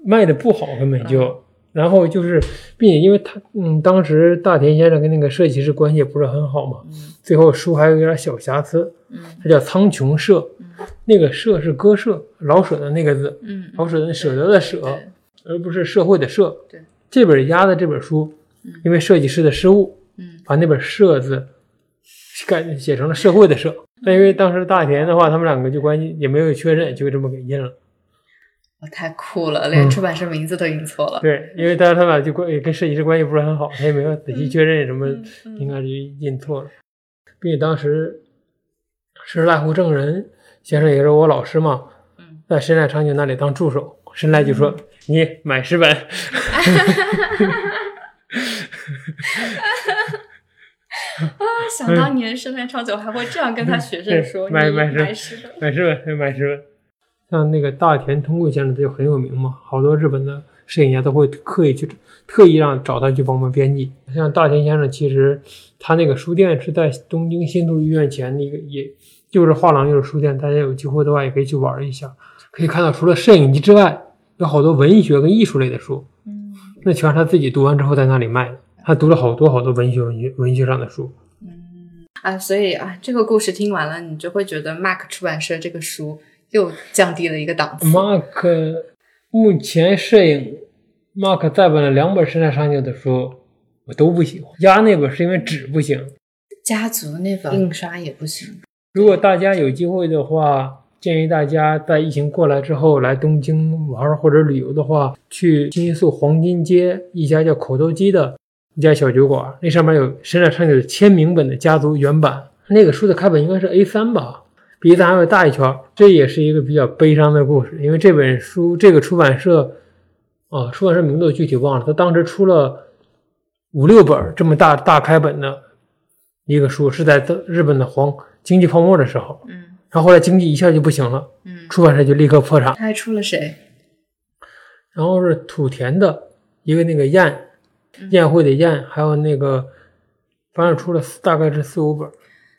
卖的不好根本就，然后就是，并且因为他嗯，当时大田先生跟那个设计师关系也不是很好嘛，嗯最后书还有一点小瑕疵，嗯它叫苍穹社，那个社是鸽舍老舍的那个字，嗯，老舍的舍得的舍。而不是社会的社。对，这本鸭的这本书，因为设计师的失误，嗯把那本社字改写成了社会的社。那因为当时大田的话，他们两个就关系也没有确认，就这么给印了。哦太酷了，嗯连出版社名字都印错了。对，因为当时他俩就关跟设计师关系不是很好，他也没有仔细确认什么，嗯应该就印错了。并且当时是濑户正人先生也是我老师嘛，嗯在深濑长久那里当助手，深濑就说：“你买十本。”啊，想当年深濑长久还会这样跟他学生说：“嗯对买买买十本。买十本，买十本。像那个大田通贵先生，他就很有名嘛，好多日本的摄影家都会刻意去特意让找他去帮忙编辑。像大田先生，其实他那个书店是在东京新都医院前的一个，也就是画廊又是书店，大家有机会的话也可以去玩一下，可以看到除了摄影机之外，有好多文学跟艺术类的书，嗯那全是他自己读完之后在那里卖的。他读了好多好多文学、文学、文学上的书。嗯啊，所以啊，这个故事听完了，你就会觉得 Mark 出版社这个书又降低了一个档次。Mark 目前摄影，Mark 再版了两本生产商业的书，我都不喜欢。压那本是因为纸不行。家族那本印刷也不行。如果大家有机会的话，建议大家在疫情过来之后来东京玩或者旅游的话，去新宿黄金街一家叫口头鸡的一家小酒馆，那上面有深濑长久的签名本的家族原版，那个书的开本应该是 A 3吧，比 A 3还要大一圈。这也是一个比较悲伤的故事，因为这本书这个出版社啊，出版社名字我具体忘了，他当时出了五六本这么大大开本的一个书，是在日本的黄经济泡沫的时候。嗯然后后来经济一下就不行了，嗯，出版社就立刻破产。他还出了谁？然后是土田的一个那个宴嗯宴会的宴，还有那个反正出了四大概是四五本。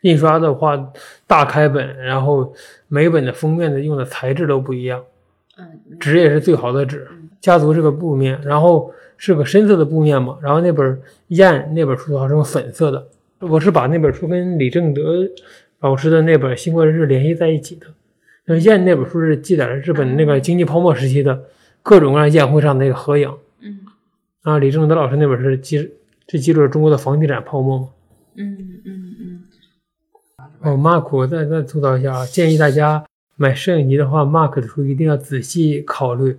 印刷的话大开本，然后每本的封面的用的材质都不一样，嗯纸也是最好的纸。家族是个布面，然后是个深色的布面嘛。然后那本宴那本书的话是用粉色的。我是把那本书跟李正德老师的那本《新国日志》联系在一起的。那宴那本书是记载了日本那个经济泡沫时期的各种各样宴会上的那个合影。嗯啊，李正德老师那本是记是记录了中国的房地产泡沫嘛？嗯嗯嗯。哦，Mark，我再再吐槽一下啊，建议大家买摄影机的话，Mark 的书一定要仔细考虑，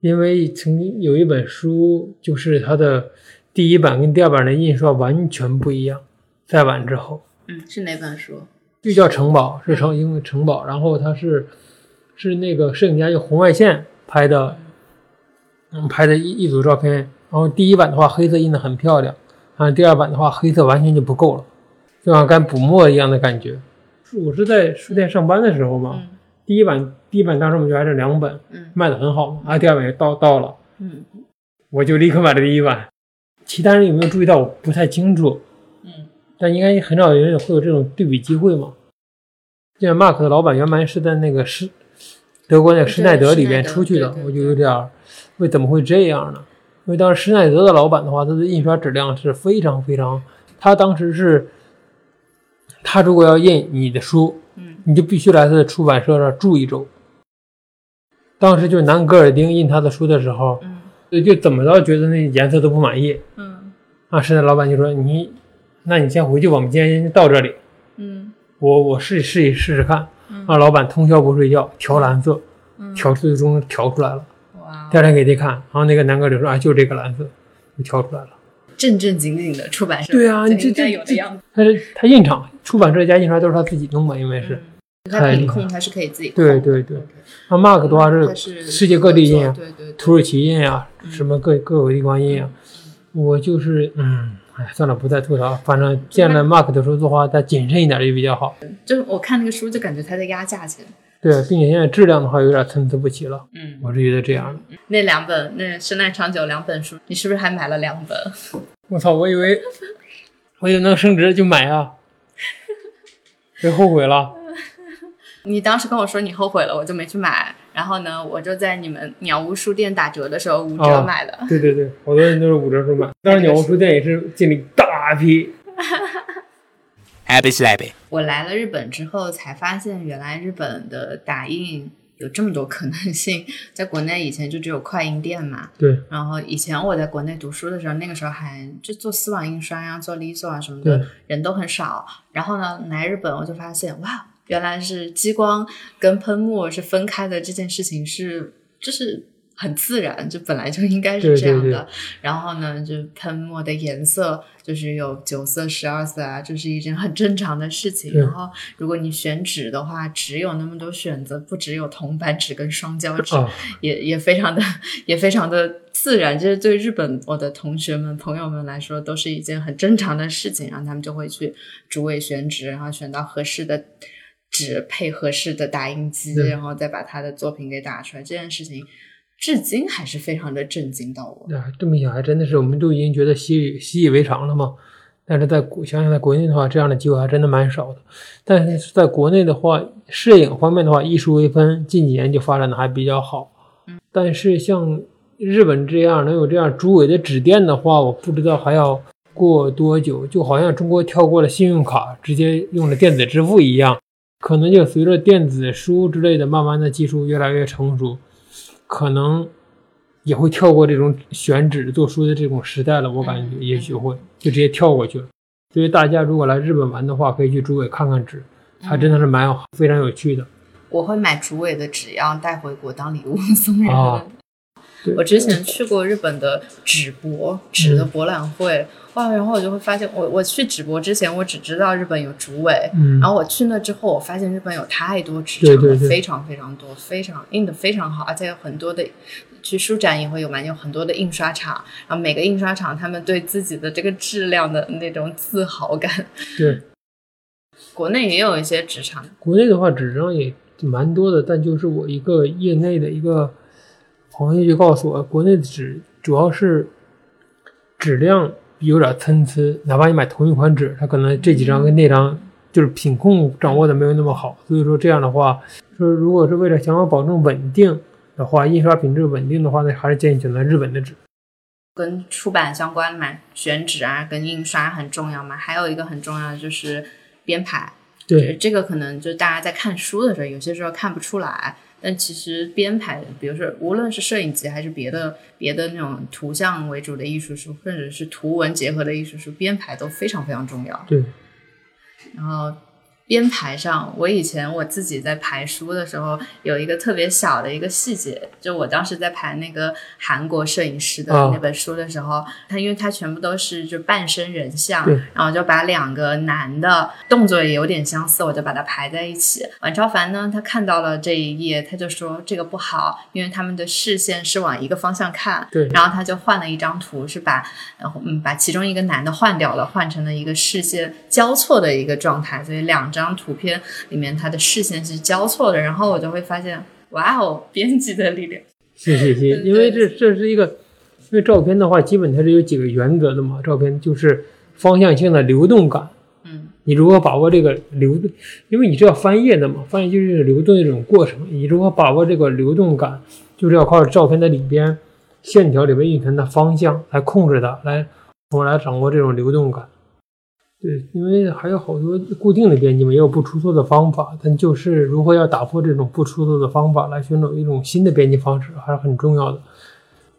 因为曾经有一本书，就是它的第一版跟第二版的印刷完全不一样，再版之后嗯，是哪本书？就叫城堡，是城因为城堡，然后它是是那个摄影家用红外线拍的，嗯，拍的一一组照片，然后第一版的话黑色印的很漂亮，啊，第二版的话黑色完全就不够了，就像干补墨一样的感觉。是我是在书店上班的时候嘛，嗯第一版第一版当时我们就还是两本，嗯卖的很好嘛，啊，第二版也到到了，嗯我就立刻买了第一版。其他人有没有注意到？我不太清楚，嗯但应该很少有人会有这种对比机会嘛。就像 Mark 的老板原来是在那个施德国那个施耐德里边出去的，对对对我就有点儿为怎么会这样呢？因为当时施耐德的老板的话，他的印刷质量是非常非常，他当时是，他如果要印你的书，嗯你就必须来他的出版社那住一周。当时就是南格尔丁印他的书的时候，嗯就怎么着觉得那颜色都不满意嗯啊。现在老板就说你，那你先回去吧，我们今天就到这里。嗯我我试试一试试看，嗯让老板通宵不睡觉调蓝色，嗯，调最终调出来了。哇第，二天给他看，然后那个男歌就说啊，就这个蓝色，就调出来了。正正经经的出版社，对啊，你这这这有的样子。他是他印厂出版社加印刷都是他自己弄嘛，因为是。嗯它太厉害品控它是可以自己控对对对，那 Mark 的话是是世界各地印啊，对对对，土耳其印啊，嗯什么各各有地方印啊。我就是嗯，哎，算了，不再吐槽。反正见了 Mark 的书的话，再谨慎一点就比较好。就是我看那个书就感觉他在压价钱。对，并且现在质量的话有点参差不齐了，嗯，我是觉得这样的。那两本那《深奈长久》两本书，你是不是还买了两本？我操！我以为我以为能升值就买啊，别后悔了。你当时跟我说你后悔了，我就没去买。然后呢，我就在你们鸟屋书店打折的时候五折哦买的。对对对，好多人都是五折时候买。当时鸟屋书店也是进了一大批。Happy slappy. 我来了日本之后，才发现原来日本的打印有这么多可能性。在国内以前就只有快印店嘛，对然后以前我在国内读书的时候，那个时候还就做丝网印刷呀、做 liso 啊什么的对，人都很少。然后呢，来日本我就发现，哇，原来是激光跟喷墨是分开的，这件事情是就是很自然，就本来就应该是这样的。对然后呢，就喷墨的颜色就是有九色、十二色啊，这是一件很正常的事情。然后如果你选纸的话，纸有那么多选择，不只有铜版纸跟双胶纸，啊，也也非常的 也非常的自然，就是对日本我的同学们朋友们来说都是一件很正常的事情，然后他们就会去主位选纸，然后选到合适的纸配合适的打印机，然后再把他的作品给打出来。这件事情至今还是非常的震惊到我。啊，这么一想还真的是，我们都已经觉得习以习以为常了嘛。但是在国想想在国内的话，这样的机会还真的蛮少的。但是在国内的话，摄影方面的话，艺术微分近几年就发展的还比较好。但是像日本这样能有这样主委的纸店的话，我不知道还要过多久。就好像中国跳过了信用卡，直接用了电子支付一样，可能就随着电子书之类的慢慢的技术越来越成熟，可能也会跳过这种选纸做书的这种时代了。我感觉也许会就直接跳过去了。所以大家如果来日本玩的话，可以去竹尾看看纸，还真的是蛮有非常有趣的。我会买竹尾的纸样带回国当礼物送人。我之前去过日本的纸博纸的博览会，哇，然后我就会发现，我我去纸博之前，我只知道日本有竹尾，嗯然后我去那之后，我发现日本有太多纸对对对非常非常多，非常印的非常好，而且有很多的。去书展也会有蛮，有很多的印刷厂，然后每个印刷厂他们对自己的这个质量的那种自豪感。对，国内也有一些纸厂，国内的话纸张也蛮多的，但就是我一个业内的一个朋友就告诉我，国内的纸主要是质量有点参差，哪怕你买同一款纸，它可能这几张跟那张就是品控掌握的没有那么好，所以说这样的话，说如果是为了想要保证稳定的话，印刷品质稳定的话，那还是建议选择日本的纸。跟出版相关的嘛，选纸啊，跟印刷很重要嘛。还有一个很重要的就是编排，对，这个可能就大家在看书的时候，有些时候看不出来，但其实编排，比如说无论是摄影集还是别的别的那种图像为主的艺术书，或者是图文结合的艺术书，编排都非常非常重要。对，然后编排上，我以前我自己在排书的时候，有一个特别小的一个细节，就我当时在排那个韩国摄影师的啊。那本书的时候，他因为他全部都是就半身人像，然后就把两个男的动作也有点相似，我就把它排在一起。阮超凡呢，他看到了这一页，他就说这个不好，因为他们的视线是往一个方向看，对。然后他就换了一张图，是把然后嗯把其中一个男的换掉了，换成了一个视线交错的一个状态，所以两张图片里面它的视线是交错的，然后我就会发现，哇哦，编辑的力量，谢谢谢谢，因为这这是一个，因为照片的话，基本它是有几个原则的嘛。照片就是方向性的流动感，嗯你如何把握这个流动？因为你是要翻页的嘛，翻页就是流动的一种过程。你如何把握这个流动感，就是要靠照片的里边线条里边蕴含的方向来控制它，来从而来掌握这种流动感。对，因为还有好多固定的编辑嘛，也有不出错的方法，但就是如何要打破这种不出错的方法，来寻找一种新的编辑方式，还是很重要的。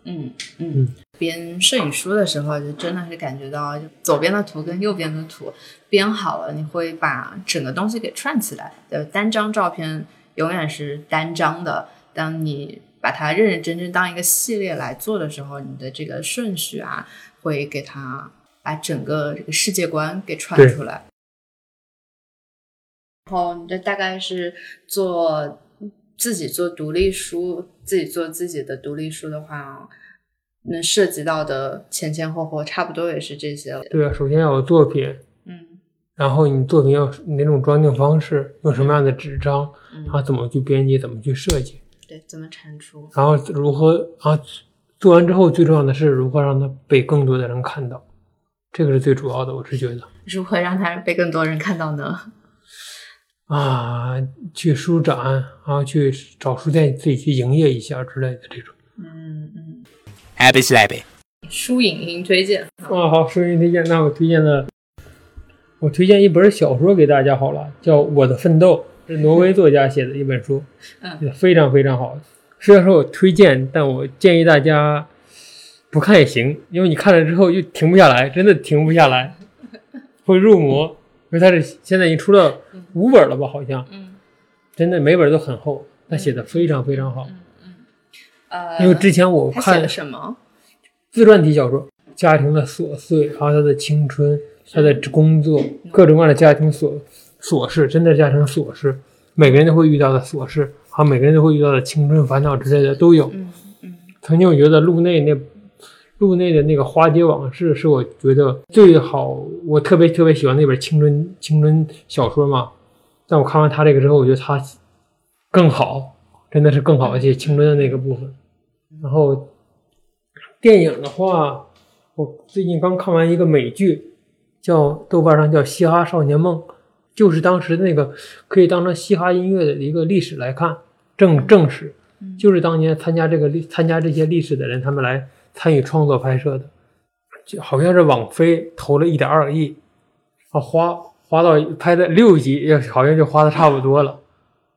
嗯嗯嗯。编摄影书的时候，就真的是感觉到，就左边的图跟右边的图编好了，你会把整个东西给串起来。就单张照片永远是单张的，当你把它认认真真当一个系列来做的时候，你的这个顺序啊，会给它把整个这个世界观给串出来。然后你这大概是做自己做独立书，自己做自己的独立书的话，能涉及到的前前后后差不多也是这些了。对啊，首先要有作品，嗯然后你作品要哪种装订方式，用什么样的纸张，嗯然，后怎么去编辑，怎么去设计，对，怎么产出？然后如何啊，做完之后最重要的是如何让它被更多的人看到，这个是最主要的，我是觉得如何让它被更多人看到呢？啊，去书展，然后去找书店自己去营业一下之类的这种。嗯嗯，Happy slappy. 书影音推荐。啊，好，声音推荐，那我推荐的，我推荐一本小说给大家好了，叫《我的奋斗》，是挪威作家写的一本书，嗯，非常非常好。虽然说我推荐，但我建议大家不看也行，因为你看了之后又停不下来，真的停不下来，会入魔。因为它是现在已经出了五本了吧，好像，嗯真的每本都很厚，他写的非常非常好。呃，因为之前我看了什么？自传体小说，家庭的琐碎，还有他的青春，他的工作，各种各样的家庭琐琐事，真的是家庭琐事，每个人都会遇到的琐事，还有每个人都会遇到的青春烦恼之类的都有。嗯嗯曾经我觉得路内那路内的那个《花街往事》是我觉得最好，我特别特别喜欢那本青春青春小说嘛。但我看完他这个之后，我觉得他更好，真的是更好，一些青春的那个部分。然后电影的话，我最近刚看完一个美剧，叫豆瓣上叫《嘻哈少年梦》，就是当时那个可以当成嘻哈音乐的一个历史来看，正正史。就是当年参加这个历参加这些历史的人，他们来参与创作拍摄的，就好像是网飞投了一点二亿，啊花花到拍的六集，要好像就花的差不多了。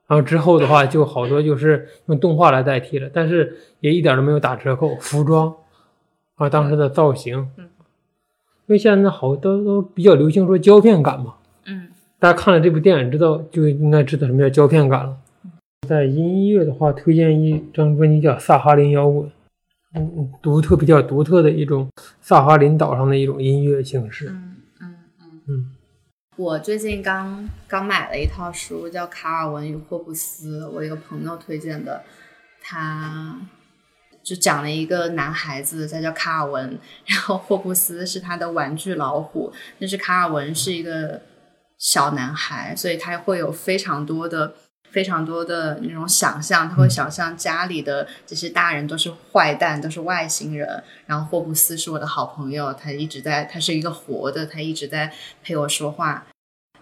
然后之后的话，就好多就是用动画来代替了，但是也一点都没有打折扣。服装啊，当时的造型，因为现在好多都比较流行说胶片感嘛，嗯大家看了这部电影知道就应该知道什么叫胶片感了。在音乐的话，推荐一张专辑叫《萨哈林摇滚》，嗯嗯，独特比较独特的一种萨哈林岛上的一种音乐形式。嗯嗯嗯嗯，我最近刚刚买了一套书，叫《卡尔文与霍布斯》，我一个朋友推荐的，他就讲了一个男孩子，他叫卡尔文，然后霍布斯是他的玩具老虎，但是卡尔文是一个小男孩，所以他会有非常多的。非常多的那种想象，他会想象家里的这些大人都是坏蛋，都是外星人。然后霍布斯是我的好朋友，他一直在，他是一个活的，他一直在陪我说话。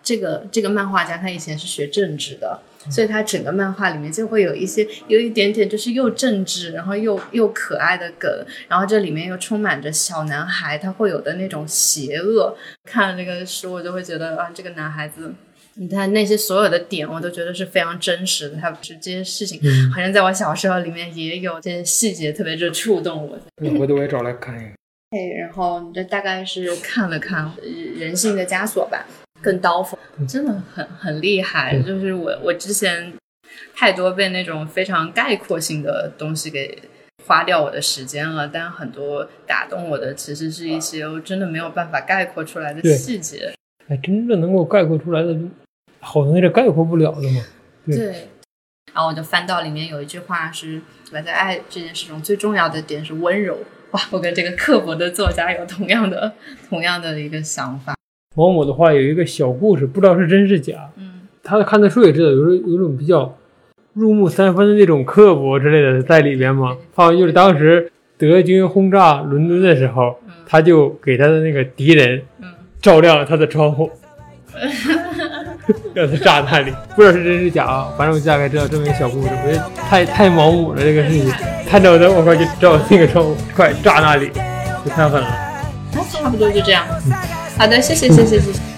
这个这个漫画家他以前是学政治的，所以他整个漫画里面就会有一些有一点点就是又政治，然后又又可爱的梗，然后这里面又充满着小男孩他会有的那种邪恶。看了这个书，我就会觉得啊，这个男孩子。你看那些所有的点，我都觉得是非常真实的。他是这些事情，嗯好像在我小时候里面也有这些细节，特别就触动我。回头我也找来看一看。对，然后这大概是看了看《人性的枷锁》吧。跟刀锋，真的很很厉害。就是我我之前太多被那种非常概括性的东西给花掉我的时间了，但很多打动我的其实是一些我真的没有办法概括出来的细节。哎，真正能够概括出来的，好东西是概括不了的嘛。对对，然后我就翻到里面有一句话是：我在爱这件事中最重要的点是温柔。哇，我跟这个刻薄的作家有同样的 同样的一个想法。某某的话有一个小故事，不知道是真是假。嗯，他看的书也知道，有种有种比较入木三分的那种刻薄之类的在里边嘛。好像就是当时德军轰炸伦敦的时候，他就给他的那个敌人嗯照亮了他的窗户，让他炸那里。不知道是真是假啊，反正我大概知道这么一个小故事。我觉得太太毛姆了这个事情，看到的我快就照那个窗户，快炸那里，就太狠了。那差不多就这样。好的，谢谢谢谢谢谢。